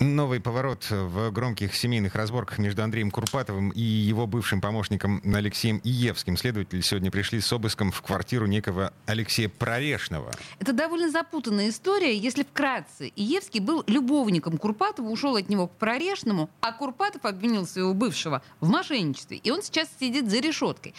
Новый поворот в громких семейных разборках между Андреем Курпатовым и его бывшим помощником Алексеем Иевским. Следователи сегодня пришли с обыском в квартиру некого Алексея Прорешного. Это довольно запутанная история, если вкратце. Иевский был любовником Курпатова, ушел от него к Прорешному, а Курпатов обвинил своего бывшего в мошенничестве. И он сейчас сидит за решеткой.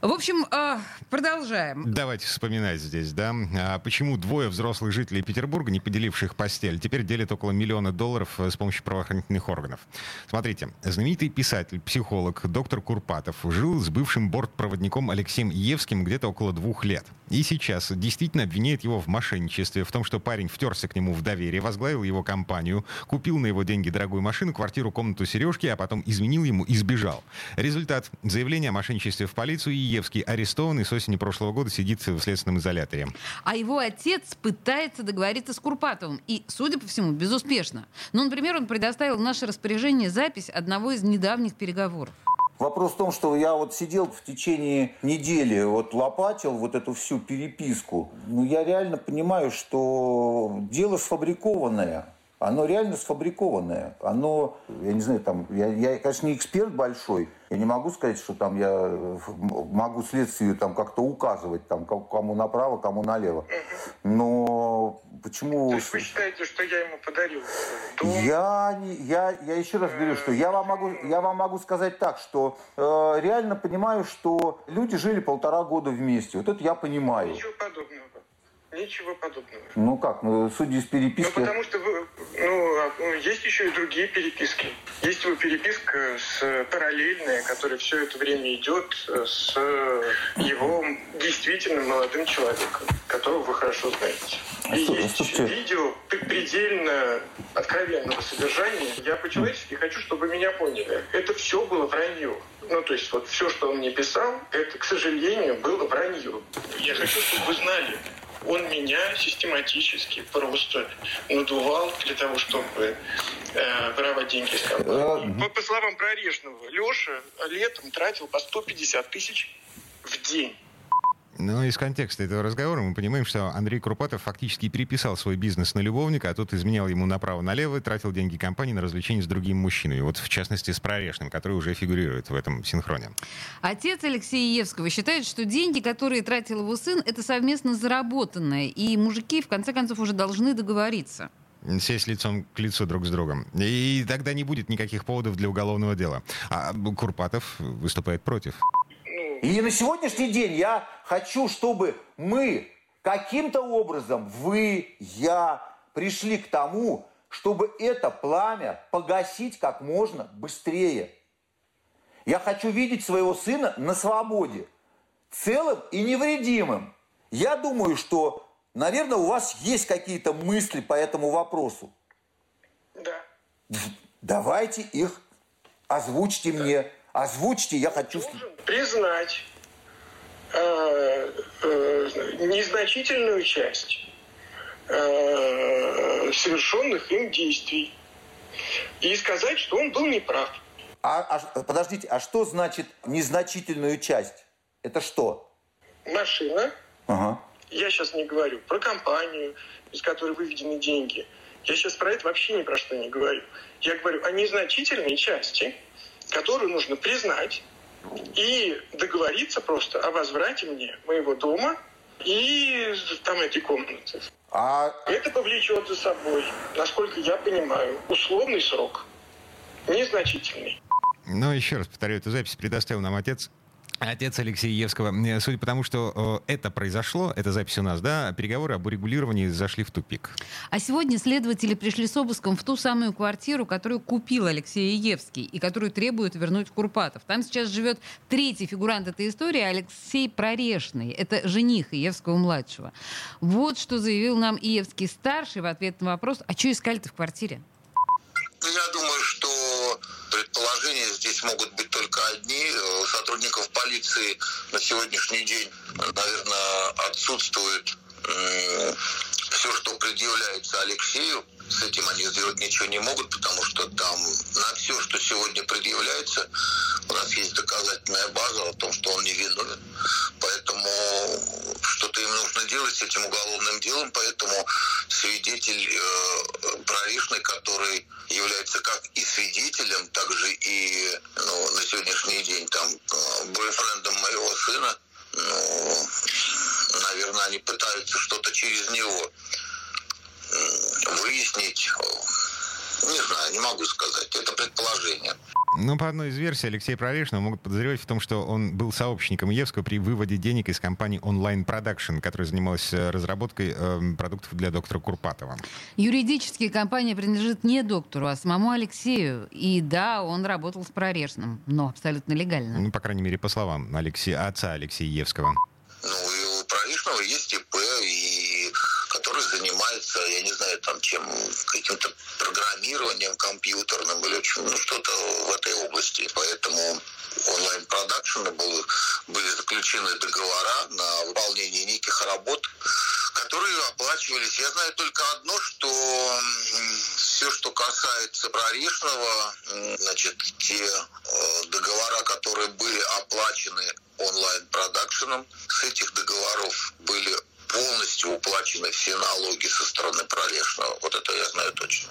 В общем, а, продолжаем. Давайте вспоминать здесь, да. А почему двое взрослых жителей Петербурга, не поделивших постель, теперь делят около миллиона долларов э, с помощью правоохранительных органов? Смотрите, знаменитый писатель, психолог, доктор Курпатов жил с бывшим бортпроводником Алексеем Евским где-то около двух лет. И сейчас действительно обвиняет его в мошенничестве, в том, что парень втерся к нему в доверие, возглавил его компанию, купил на его деньги дорогую машину, квартиру, комнату, сережки, а потом изменил ему и сбежал. Результат. Заявление о мошенничестве в полицию и Евский арестован и с осени прошлого года сидит в следственном изоляторе. А его отец пытается договориться с Курпатовым. И, судя по всему, безуспешно. Ну, например, он предоставил в наше распоряжение запись одного из недавних переговоров. Вопрос в том, что я вот сидел в течение недели, вот лопатил вот эту всю переписку. Ну, я реально понимаю, что дело сфабрикованное оно реально сфабрикованное. Оно, я не знаю, там, я, я, конечно, не эксперт большой, я не могу сказать, что там я могу следствию там как-то указывать, там, кому направо, кому налево. Но почему... То есть вы считаете, что я ему подарил дом? Я, я, я еще раз говорю, что я вам могу, я вам могу сказать так, что э, реально понимаю, что люди жили полтора года вместе. Вот это я понимаю. Ничего подобного. Ничего подобного. Ну как, ну, судя из переписки... Ну, потому что вы, ну, а, ну, есть еще и другие переписки. Есть его переписка с параллельная, которая все это время идет с его действительно молодым человеком, которого вы хорошо знаете. И есть слушайте... видео предельно откровенного содержания. Я по-человечески хочу, чтобы меня поняли. Это все было вранье. Ну, то есть вот все, что он мне писал, это, к сожалению, было вранье. Я хочу, чтобы вы знали, он меня систематически просто надувал для того, чтобы э, воровать деньги из компании. Э, по, по словам Прорежного, Леша летом тратил по 150 тысяч в день. Но из контекста этого разговора мы понимаем, что Андрей Крупатов фактически переписал свой бизнес на любовника, а тот изменял ему направо-налево и тратил деньги компании на развлечения с другим мужчиной. Вот в частности с Прорешным, который уже фигурирует в этом синхроне. Отец Алексея Евского считает, что деньги, которые тратил его сын, это совместно заработанное. И мужики, в конце концов, уже должны договориться сесть лицом к лицу друг с другом. И тогда не будет никаких поводов для уголовного дела. А Курпатов выступает против. И на сегодняшний день я хочу, чтобы мы каким-то образом, вы, я, пришли к тому, чтобы это пламя погасить как можно быстрее. Я хочу видеть своего сына на свободе, целым и невредимым. Я думаю, что, наверное, у вас есть какие-то мысли по этому вопросу. Да. Давайте их озвучьте да. мне. Озвучьте, я хочу... Признать э, э, незначительную часть э, совершенных им действий и сказать, что он был неправ. А, а, подождите, а что значит незначительную часть? Это что? Машина. Ага. Я сейчас не говорю про компанию, из которой выведены деньги. Я сейчас про это вообще ни про что не говорю. Я говорю о незначительной части – которую нужно признать и договориться просто о возврате мне моего дома и там эти комнаты. А... Это повлечет за собой, насколько я понимаю, условный срок, незначительный. Ну, еще раз повторю, эту запись предоставил нам отец Отец Алексея Евского. Э, судя по тому, что э, это произошло, это запись у нас, да, переговоры об урегулировании зашли в тупик. А сегодня следователи пришли с обыском в ту самую квартиру, которую купил Алексей Евский и которую требует вернуть Курпатов. Там сейчас живет третий фигурант этой истории, Алексей Прорешный. Это жених Иевского-младшего. Вот что заявил нам Иевский-старший в ответ на вопрос, а что искали-то в квартире? Здесь могут быть только одни. У сотрудников полиции на сегодняшний день, наверное, отсутствуют все, что предъявляется Алексею, с этим они сделать ничего не могут, потому что там на все, что сегодня предъявляется, у нас есть доказательная база о том, что он не виновен. Поэтому что-то им нужно делать с этим уголовным делом, поэтому свидетель э, Проришный, который является как и свидетелем, так же и ну, на сегодняшний день там э, бойфрендом моего сына, ну, наверное, они пытаются что-то через него выяснить. Не знаю, не могу сказать. Это предположение. Ну, по одной из версий, Алексея Прорешного могут подозревать в том, что он был сообщником Евского при выводе денег из компании Online Production, которая занималась э, разработкой э, продуктов для доктора Курпатова. Юридически компания принадлежит не доктору, а самому Алексею. И да, он работал с Прорешным, но абсолютно легально. Ну, по крайней мере, по словам Алексея, отца Алексея Евского. Ну, и занимается, я не знаю, там чем, каким-то программированием компьютерным или ну, что-то в этой области. Поэтому онлайн-продакшены были, были заключены договора на выполнение неких работ, которые оплачивались. Я знаю только одно, что все, что касается Прорешного, значит, те э, договора, которые были оплачены онлайн-продакшеном, с этих договоров были полностью уплачены все налоги со стороны Пролешного. Вот это я знаю точно.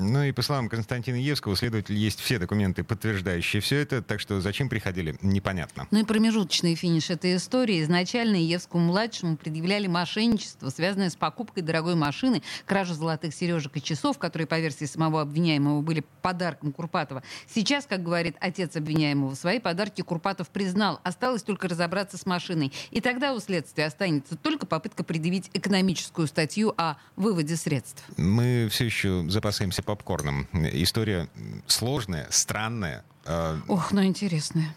Ну и по словам Константина Евского, у следователя есть все документы, подтверждающие все это, так что зачем приходили, непонятно. Ну и промежуточный финиш этой истории. Изначально Евскому-младшему предъявляли мошенничество, связанное с покупкой дорогой машины, кражу золотых сережек и часов, которые, по версии самого обвиняемого, были подарком Курпатова. Сейчас, как говорит отец обвиняемого, свои подарки Курпатов признал. Осталось только разобраться с машиной. И тогда у следствия останется только попытка предъявить экономическую статью о выводе средств. Мы все еще запасаемся попкорном. История сложная, странная. Э... Ох, ну интересная.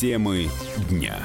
Темы дня.